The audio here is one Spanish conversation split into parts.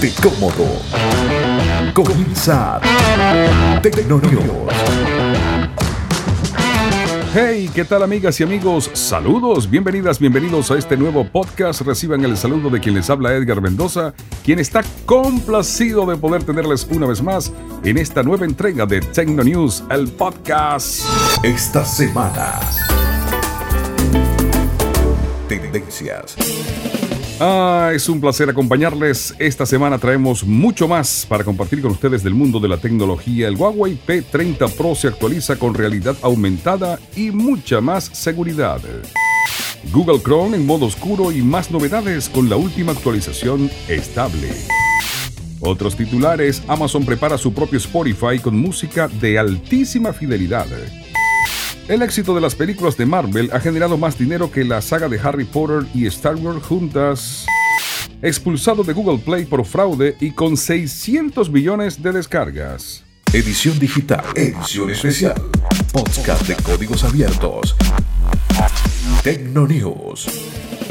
Ponte cómodo. Comienza Tecnonews. Hey, ¿qué tal amigas y amigos? Saludos, bienvenidas, bienvenidos a este nuevo podcast. Reciban el saludo de quien les habla Edgar Mendoza, quien está complacido de poder tenerles una vez más en esta nueva entrega de Tecno News, el podcast. Esta semana. Tendencias. Ah, es un placer acompañarles. Esta semana traemos mucho más para compartir con ustedes del mundo de la tecnología. El Huawei P30 Pro se actualiza con realidad aumentada y mucha más seguridad. Google Chrome en modo oscuro y más novedades con la última actualización estable. Otros titulares, Amazon prepara su propio Spotify con música de altísima fidelidad. El éxito de las películas de Marvel ha generado más dinero que la saga de Harry Potter y Star Wars juntas. Expulsado de Google Play por fraude y con 600 millones de descargas. Edición digital. Edición especial. Podcast de códigos abiertos. Tecno News.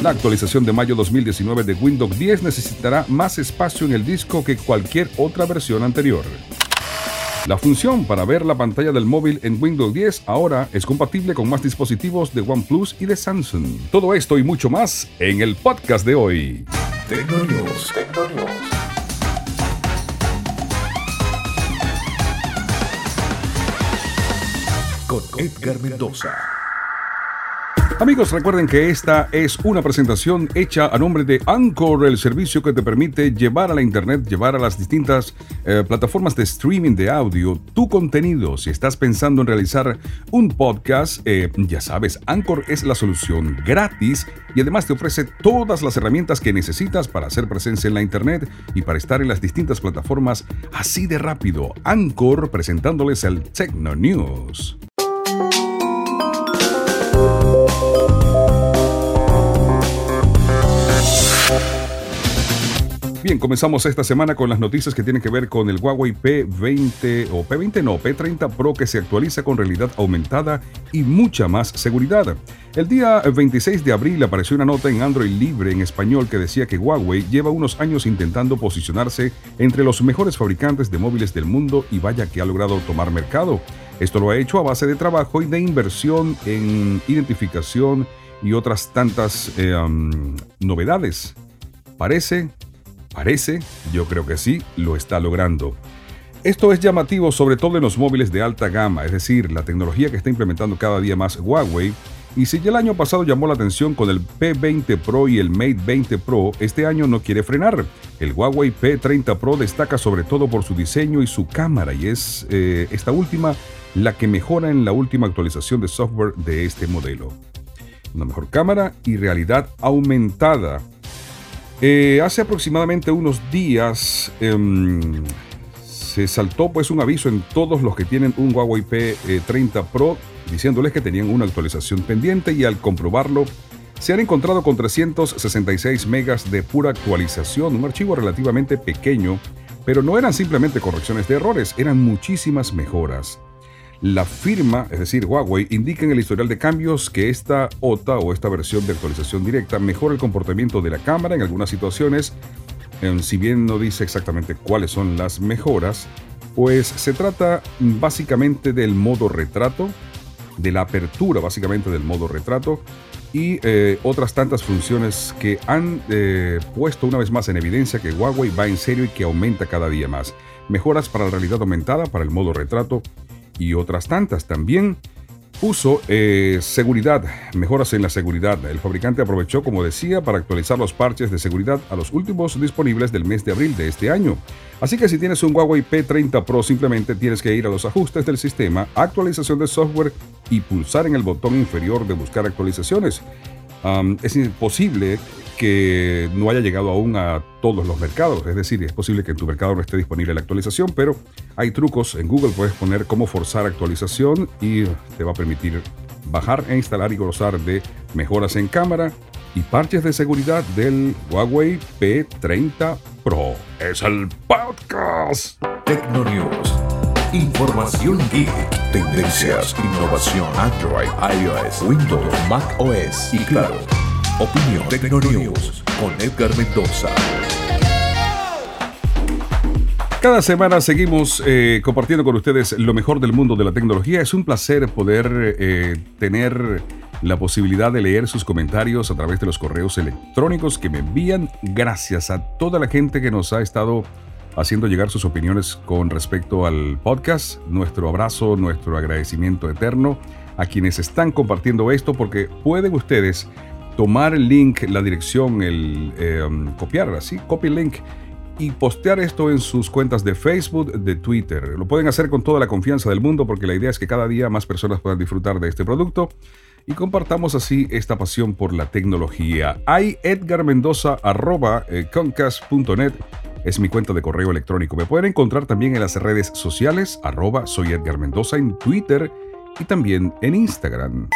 La actualización de mayo 2019 de Windows 10 necesitará más espacio en el disco que cualquier otra versión anterior. La función para ver la pantalla del móvil en Windows 10 ahora es compatible con más dispositivos de OnePlus y de Samsung. Todo esto y mucho más en el podcast de hoy. Tecnonews. Con Edgar Mendoza. Amigos, recuerden que esta es una presentación hecha a nombre de Anchor, el servicio que te permite llevar a la internet, llevar a las distintas eh, plataformas de streaming de audio tu contenido. Si estás pensando en realizar un podcast, eh, ya sabes, Anchor es la solución gratis y además te ofrece todas las herramientas que necesitas para hacer presencia en la internet y para estar en las distintas plataformas así de rápido. Anchor presentándoles el Techno News. Bien, comenzamos esta semana con las noticias que tienen que ver con el Huawei P20 o P20 no, P30 Pro que se actualiza con realidad aumentada y mucha más seguridad. El día 26 de abril apareció una nota en Android Libre en español que decía que Huawei lleva unos años intentando posicionarse entre los mejores fabricantes de móviles del mundo y vaya que ha logrado tomar mercado. Esto lo ha hecho a base de trabajo y de inversión en identificación y otras tantas eh, novedades. Parece Parece, yo creo que sí, lo está logrando. Esto es llamativo sobre todo en los móviles de alta gama, es decir, la tecnología que está implementando cada día más Huawei. Y si ya el año pasado llamó la atención con el P20 Pro y el Mate 20 Pro, este año no quiere frenar. El Huawei P30 Pro destaca sobre todo por su diseño y su cámara, y es eh, esta última la que mejora en la última actualización de software de este modelo. Una mejor cámara y realidad aumentada eh, hace aproximadamente unos días em, se saltó pues un aviso en todos los que tienen un Huawei P30 Pro diciéndoles que tenían una actualización pendiente y al comprobarlo se han encontrado con 366 megas de pura actualización, un archivo relativamente pequeño, pero no eran simplemente correcciones de errores, eran muchísimas mejoras. La firma, es decir, Huawei, indica en el historial de cambios que esta OTA o esta versión de actualización directa mejora el comportamiento de la cámara en algunas situaciones. Si bien no dice exactamente cuáles son las mejoras, pues se trata básicamente del modo retrato, de la apertura básicamente del modo retrato y eh, otras tantas funciones que han eh, puesto una vez más en evidencia que Huawei va en serio y que aumenta cada día más. Mejoras para la realidad aumentada, para el modo retrato y otras tantas. También puso eh, seguridad, mejoras en la seguridad. El fabricante aprovechó, como decía, para actualizar los parches de seguridad a los últimos disponibles del mes de abril de este año. Así que si tienes un Huawei P30 Pro, simplemente tienes que ir a los ajustes del sistema, actualización de software y pulsar en el botón inferior de buscar actualizaciones. es imposible que no haya llegado aún a todos los mercados. Es decir, es posible que en tu mercado no esté disponible la actualización, pero hay trucos. En Google puedes poner cómo forzar actualización y te va a permitir bajar e instalar y gozar de mejoras en cámara y parches de seguridad del Huawei P30 Pro. Es el podcast. Tecnonews. Información geek, tendencias, innovación, Android, iOS, Windows, Mac OS y claro Opinión Tecnonews con Edgar Mendoza. Cada semana seguimos eh, compartiendo con ustedes lo mejor del mundo de la tecnología. Es un placer poder eh, tener la posibilidad de leer sus comentarios a través de los correos electrónicos que me envían. Gracias a toda la gente que nos ha estado haciendo llegar sus opiniones con respecto al podcast. Nuestro abrazo, nuestro agradecimiento eterno a quienes están compartiendo esto porque pueden ustedes tomar el link, la dirección, el eh, copiar así, copy link y postear esto en sus cuentas de Facebook, de Twitter. Lo pueden hacer con toda la confianza del mundo porque la idea es que cada día más personas puedan disfrutar de este producto y compartamos así esta pasión por la tecnología. Hay Edgar Mendoza arroba eh, es mi cuenta de correo electrónico. Me pueden encontrar también en las redes sociales arroba soy Edgar Mendoza en Twitter y también en Instagram.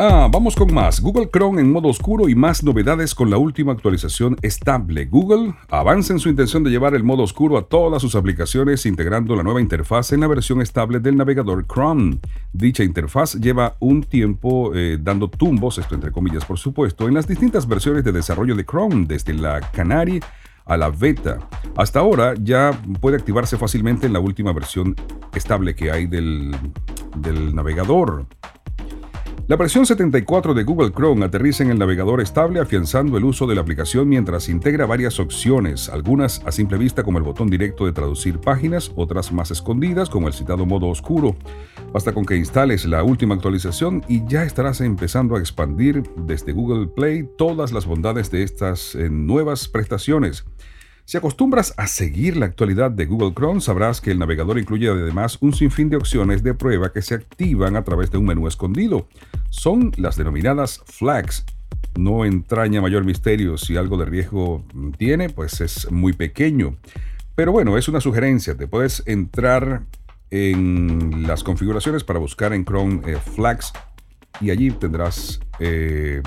Ah, vamos con más. Google Chrome en modo oscuro y más novedades con la última actualización estable. Google avanza en su intención de llevar el modo oscuro a todas sus aplicaciones integrando la nueva interfaz en la versión estable del navegador Chrome. Dicha interfaz lleva un tiempo eh, dando tumbos, esto entre comillas por supuesto, en las distintas versiones de desarrollo de Chrome, desde la Canary a la beta. Hasta ahora ya puede activarse fácilmente en la última versión estable que hay del, del navegador. La versión 74 de Google Chrome aterriza en el navegador estable afianzando el uso de la aplicación mientras integra varias opciones, algunas a simple vista como el botón directo de traducir páginas, otras más escondidas como el citado modo oscuro. Basta con que instales la última actualización y ya estarás empezando a expandir desde Google Play todas las bondades de estas eh, nuevas prestaciones. Si acostumbras a seguir la actualidad de Google Chrome, sabrás que el navegador incluye además un sinfín de opciones de prueba que se activan a través de un menú escondido. Son las denominadas flags. No entraña mayor misterio si algo de riesgo tiene, pues es muy pequeño. Pero bueno, es una sugerencia. Te puedes entrar en las configuraciones para buscar en Chrome eh, flags y allí tendrás eh,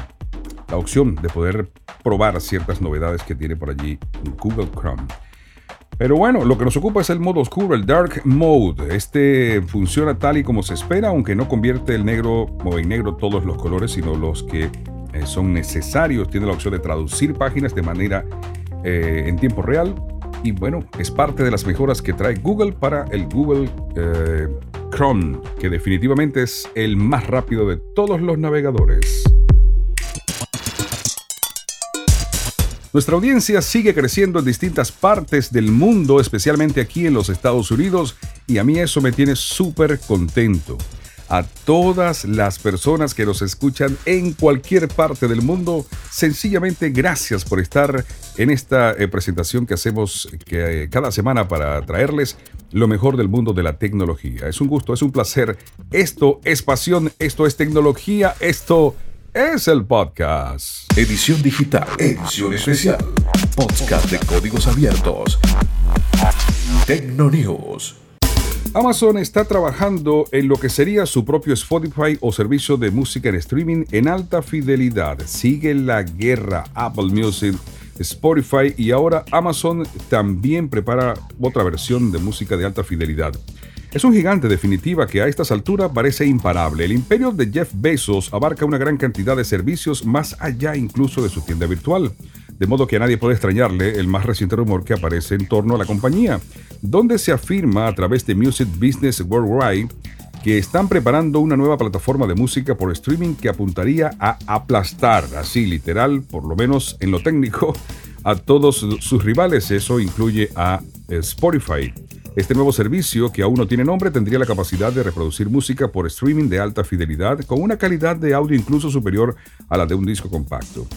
la opción de poder probar ciertas novedades que tiene por allí Google Chrome. Pero bueno, lo que nos ocupa es el modo oscuro, el Dark Mode. Este funciona tal y como se espera, aunque no convierte el negro o en negro todos los colores, sino los que eh, son necesarios. Tiene la opción de traducir páginas de manera eh, en tiempo real. Y bueno, es parte de las mejoras que trae Google para el Google eh, Chrome, que definitivamente es el más rápido de todos los navegadores. Nuestra audiencia sigue creciendo en distintas partes del mundo, especialmente aquí en los Estados Unidos, y a mí eso me tiene súper contento. A todas las personas que nos escuchan en cualquier parte del mundo, sencillamente gracias por estar en esta eh, presentación que hacemos eh, cada semana para traerles lo mejor del mundo de la tecnología. Es un gusto, es un placer. Esto es pasión, esto es tecnología, esto es el podcast. Edición digital, edición especial. Podcast de códigos abiertos. Tecnonews. Amazon está trabajando en lo que sería su propio Spotify o servicio de música en streaming en alta fidelidad. Sigue la guerra Apple Music, Spotify y ahora Amazon también prepara otra versión de música de alta fidelidad. Es un gigante definitiva que a estas alturas parece imparable. El imperio de Jeff Bezos abarca una gran cantidad de servicios más allá incluso de su tienda virtual. De modo que a nadie puede extrañarle el más reciente rumor que aparece en torno a la compañía, donde se afirma a través de Music Business Worldwide que están preparando una nueva plataforma de música por streaming que apuntaría a aplastar, así literal, por lo menos en lo técnico, a todos sus rivales. Eso incluye a Spotify. Este nuevo servicio, que aún no tiene nombre, tendría la capacidad de reproducir música por streaming de alta fidelidad con una calidad de audio incluso superior a la de un disco compacto.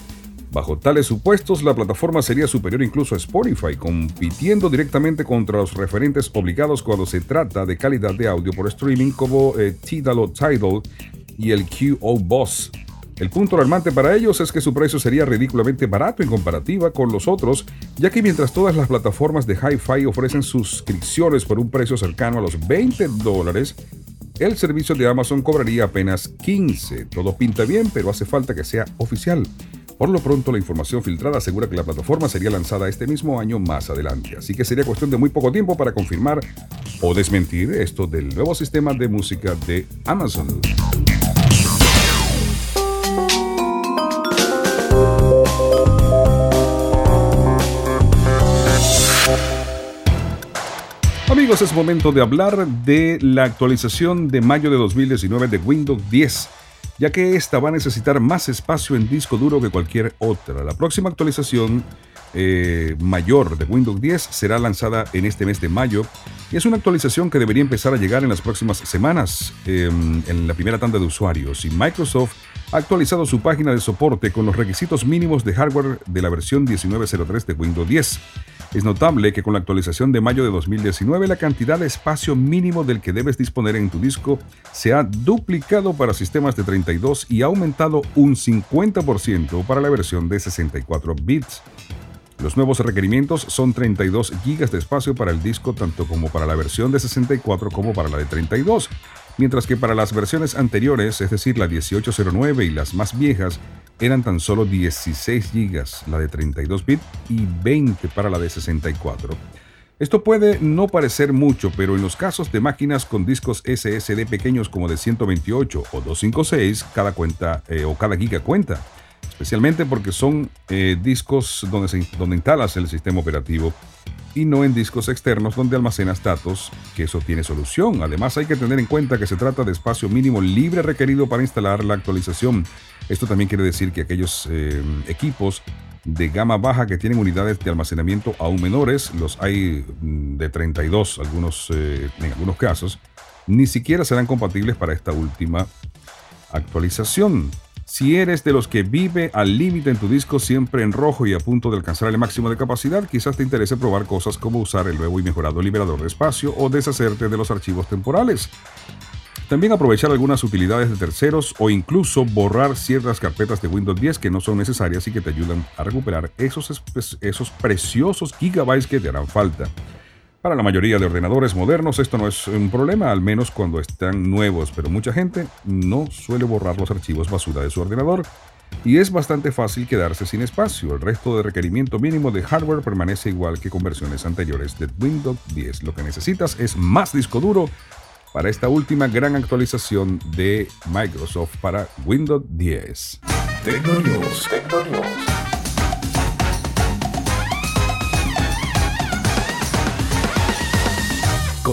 Bajo tales supuestos, la plataforma sería superior incluso a Spotify, compitiendo directamente contra los referentes obligados cuando se trata de calidad de audio por streaming como eh, Tidal o Tidal y el QO Boss el punto alarmante para ellos es que su precio sería ridículamente barato en comparativa con los otros, ya que mientras todas las plataformas de Hi-Fi ofrecen suscripciones por un precio cercano a los 20 dólares, el servicio de Amazon cobraría apenas 15. Todo pinta bien, pero hace falta que sea oficial. Por lo pronto, la información filtrada asegura que la plataforma sería lanzada este mismo año más adelante, así que sería cuestión de muy poco tiempo para confirmar o desmentir esto del nuevo sistema de música de Amazon. Amigos, es momento de hablar de la actualización de mayo de 2019 de Windows 10, ya que esta va a necesitar más espacio en disco duro que cualquier otra. La próxima actualización eh, mayor de Windows 10 será lanzada en este mes de mayo y es una actualización que debería empezar a llegar en las próximas semanas em, en la primera tanda de usuarios y Microsoft ha actualizado su página de soporte con los requisitos mínimos de hardware de la versión 1903 de Windows 10. Es notable que con la actualización de mayo de 2019 la cantidad de espacio mínimo del que debes disponer en tu disco se ha duplicado para sistemas de 32 y ha aumentado un 50% para la versión de 64 bits. Los nuevos requerimientos son 32 GB de espacio para el disco tanto como para la versión de 64 como para la de 32, mientras que para las versiones anteriores, es decir, la 1809 y las más viejas, eran tan solo 16 GB la de 32 bits y 20 para la de 64. Esto puede no parecer mucho, pero en los casos de máquinas con discos SSD pequeños como de 128 o 256, cada cuenta eh, o cada giga cuenta especialmente porque son eh, discos donde, se, donde instalas el sistema operativo y no en discos externos donde almacenas datos, que eso tiene solución. Además hay que tener en cuenta que se trata de espacio mínimo libre requerido para instalar la actualización. Esto también quiere decir que aquellos eh, equipos de gama baja que tienen unidades de almacenamiento aún menores, los hay mm, de 32 algunos, eh, en algunos casos, ni siquiera serán compatibles para esta última actualización. Si eres de los que vive al límite en tu disco siempre en rojo y a punto de alcanzar el máximo de capacidad, quizás te interese probar cosas como usar el nuevo y mejorado liberador de espacio o deshacerte de los archivos temporales. También aprovechar algunas utilidades de terceros o incluso borrar ciertas carpetas de Windows 10 que no son necesarias y que te ayudan a recuperar esos, esos preciosos gigabytes que te harán falta. Para la mayoría de ordenadores modernos esto no es un problema, al menos cuando están nuevos, pero mucha gente no suele borrar los archivos basura de su ordenador y es bastante fácil quedarse sin espacio. El resto de requerimiento mínimo de hardware permanece igual que con versiones anteriores de Windows 10. Lo que necesitas es más disco duro para esta última gran actualización de Microsoft para Windows 10.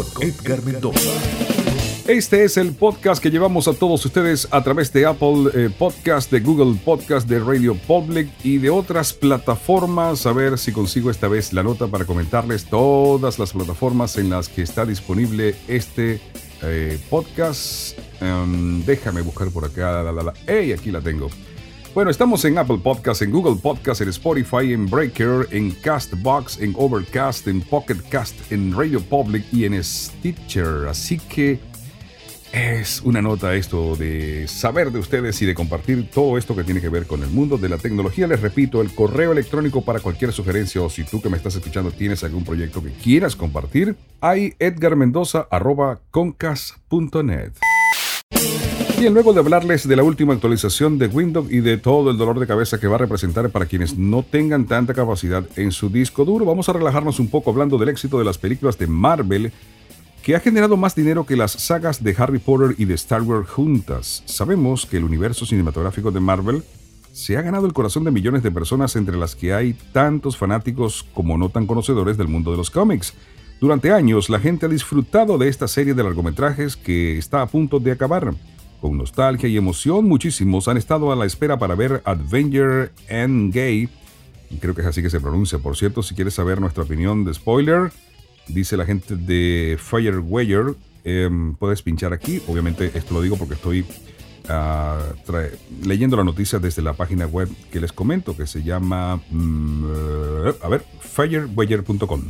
Edgar Mendoza. Este es el podcast que llevamos a todos ustedes a través de Apple eh, Podcast, de Google Podcast, de Radio Public y de otras plataformas. A ver si consigo esta vez la nota para comentarles todas las plataformas en las que está disponible este eh, podcast. Em, déjame buscar por acá. La, ¡Hey! Aquí la tengo. Bueno, estamos en Apple Podcast, en Google Podcast, en Spotify, en Breaker, en Castbox, en Overcast, en Pocket Cast, en Radio Public y en Stitcher. Así que es una nota esto de saber de ustedes y de compartir todo esto que tiene que ver con el mundo de la tecnología. Les repito, el correo electrónico para cualquier sugerencia o si tú que me estás escuchando tienes algún proyecto que quieras compartir, hay edgarmendoza.concas.net. Bien, luego de hablarles de la última actualización de Windows y de todo el dolor de cabeza que va a representar para quienes no tengan tanta capacidad en su disco duro, vamos a relajarnos un poco hablando del éxito de las películas de Marvel que ha generado más dinero que las sagas de Harry Potter y de Star Wars juntas. Sabemos que el universo cinematográfico de Marvel se ha ganado el corazón de millones de personas entre las que hay tantos fanáticos como no tan conocedores del mundo de los cómics. Durante años la gente ha disfrutado de esta serie de largometrajes que está a punto de acabar. Con nostalgia y emoción, muchísimos han estado a la espera para ver Avenger Endgame. Creo que es así que se pronuncia. Por cierto, si quieres saber nuestra opinión de spoiler, dice la gente de Fireweather, em, puedes pinchar aquí. Obviamente, esto lo digo porque estoy ah, leyendo la noticia desde la página web que les comento, que se llama, mm, a ver, fireweather.com.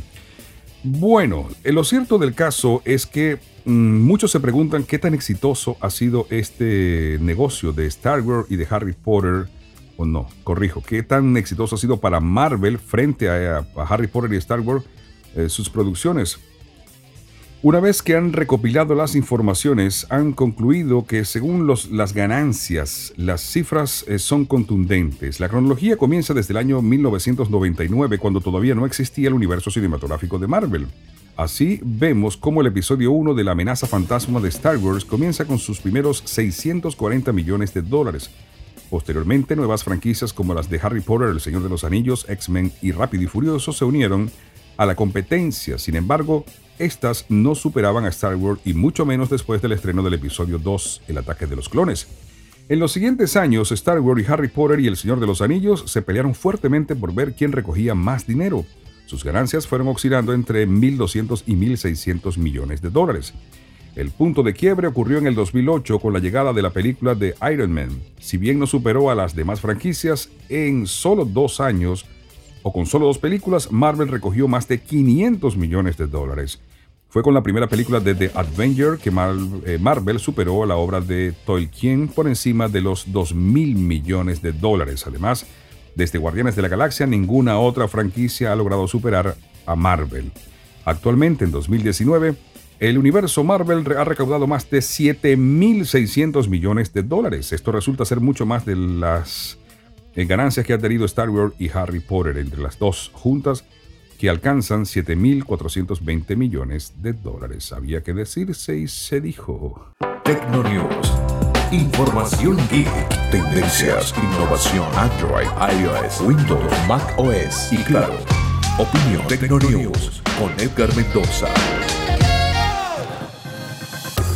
Bueno, lo cierto del caso es que mm, muchos se preguntan qué tan exitoso ha sido este negocio de Star Wars y de Harry Potter, o no, corrijo, qué tan exitoso ha sido para Marvel frente a, Harry Potter y Star Wars eh, sus producciones. Una vez que han recopilado las informaciones, han concluido que según las ganancias, las cifras eh, son contundentes. La cronología comienza desde el año 1999, cuando todavía no existía el universo cinematográfico de Marvel. Así vemos cómo el episodio 1 de la amenaza fantasma de Star Wars comienza con sus primeros 640 millones de dólares. Posteriormente, nuevas franquicias como las de Harry Potter, El Señor de los Anillos, X-Men y Rápido y Furioso se unieron a la competencia. Sin embargo, estas no superaban a Star Wars y mucho menos después del estreno del episodio 2, El ataque de los clones. En los siguientes años, Star Wars y Harry Potter y El Señor de los Anillos se pelearon fuertemente por ver quién recogía más dinero. Sus ganancias fueron oscilando entre 1.200 y 1.600 millones de dólares. El punto de quiebre ocurrió en el 2008 con la llegada de la película de Iron Man. Si bien no superó a las demás franquicias, en solo dos años, o con solo dos películas, Marvel recogió más de 500 millones de dólares. Fue con la primera película de The Avenger que eh, Marvel superó la obra de Tolkien por encima de los 2 mil millones de dólares. Además, desde Guardianes de la Galaxia, ninguna otra franquicia ha logrado superar a Marvel. Actualmente, en 2019, el universo Marvel ha recaudado más de 7.600 millones de dólares. Esto resulta ser mucho más de las eh, ganancias que ha tenido Star Wars y Harry Potter entre las dos juntas, que alcanzan 7.420 millones de dólares. Había que decirse y se dijo. Tecnonews. Información geek. Tendencias, innovación, Android, iOS, Windows, Mac OS y claro, opinión Tecnonews con Edgar Mendoza.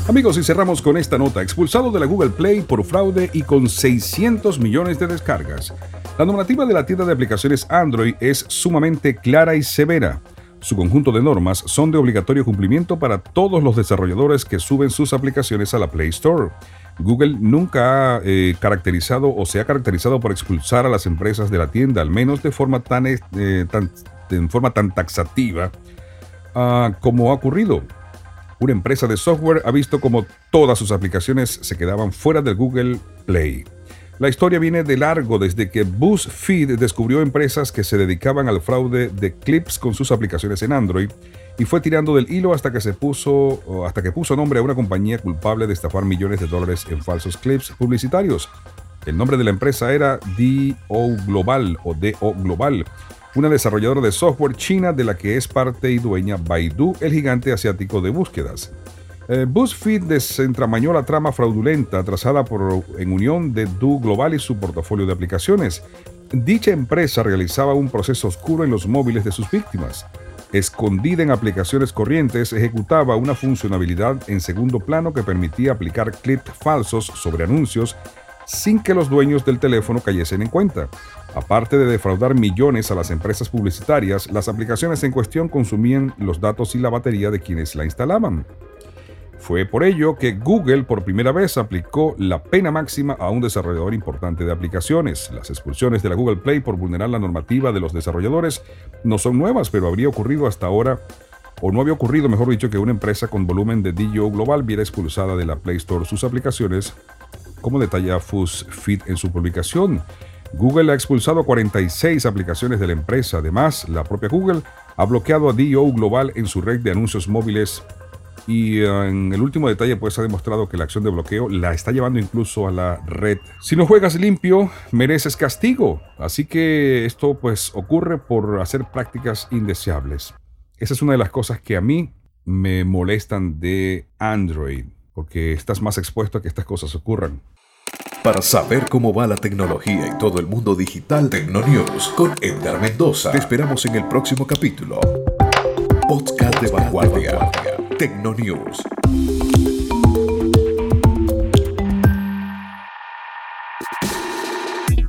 Amigos, y cerramos con esta nota. Expulsado de la Google Play por fraude y con 600 millones de descargas. La normativa de la tienda de aplicaciones Android es sumamente clara y severa. Su conjunto de normas son de obligatorio cumplimiento para todos los desarrolladores que suben sus aplicaciones a la Play Store. Google nunca ha eh, caracterizado o se ha caracterizado por expulsar a las empresas de la tienda, al menos de forma tan, eh, en forma tan taxativa ah, como ha ocurrido una empresa de software ha visto como todas sus aplicaciones se quedaban fuera del Google Play. La historia viene de largo desde que BuzzFeed descubrió empresas que se dedicaban al fraude de clips con sus aplicaciones en Android y fue tirando del hilo hasta que se puso hasta que puso nombre a una compañía culpable de estafar millones de dólares en falsos clips publicitarios. El nombre de la empresa era DO Global o DO Global una desarrolladora de software china de la que es parte y dueña Baidu, el gigante asiático de búsquedas. Eh, BuzzFeed desentramañó la trama fraudulenta trazada por, en unión de Du Global y su portafolio de aplicaciones. Dicha empresa realizaba un proceso oscuro en los móviles de sus víctimas. Escondida en aplicaciones corrientes, ejecutaba una funcionalidad en segundo plano que permitía aplicar clips falsos sobre anuncios sin que los dueños del teléfono cayesen en cuenta. Aparte de defraudar millones a las empresas publicitarias, las aplicaciones en cuestión consumían los datos y la batería de quienes la instalaban. Fue por ello que Google por primera vez aplicó la pena máxima a un desarrollador importante de aplicaciones. Las expulsiones de la Google Play por vulnerar la normativa de los desarrolladores no son nuevas, pero habría ocurrido hasta ahora, o no había ocurrido, mejor dicho, que una empresa con volumen de DIO global viera expulsada de la Play Store sus aplicaciones como detalla FuzzFeed en su publicación. Google ha expulsado 46 aplicaciones de la empresa. Además, la propia Google ha bloqueado a DO Global en su red de anuncios móviles y eh, en el último detalle pues ha demostrado que la acción de bloqueo la está llevando incluso a la red. Si no juegas limpio, mereces castigo. Así que esto pues ocurre por hacer prácticas indeseables. Esa es una de las cosas que a mí me molestan de Android porque estás más expuesto a que estas cosas ocurran. Para saber cómo va la tecnología y todo el mundo digital, Tecnonews con Edgar Mendoza. Te esperamos en el próximo capítulo. Podcast de vanguardia. Tecnonews.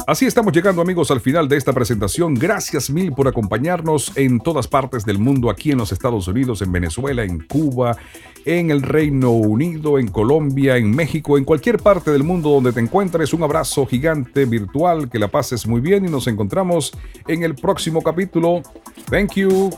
Así estamos llegando amigos al final de esta presentación. Gracias mil por acompañarnos en todas partes del mundo, aquí en los Estados Unidos, en Venezuela, en Cuba, en el Reino Unido, en Colombia, en México, en cualquier parte del mundo donde te encuentres. Un abrazo gigante virtual, que la pases muy bien y nos encontramos en el próximo capítulo. Thank you.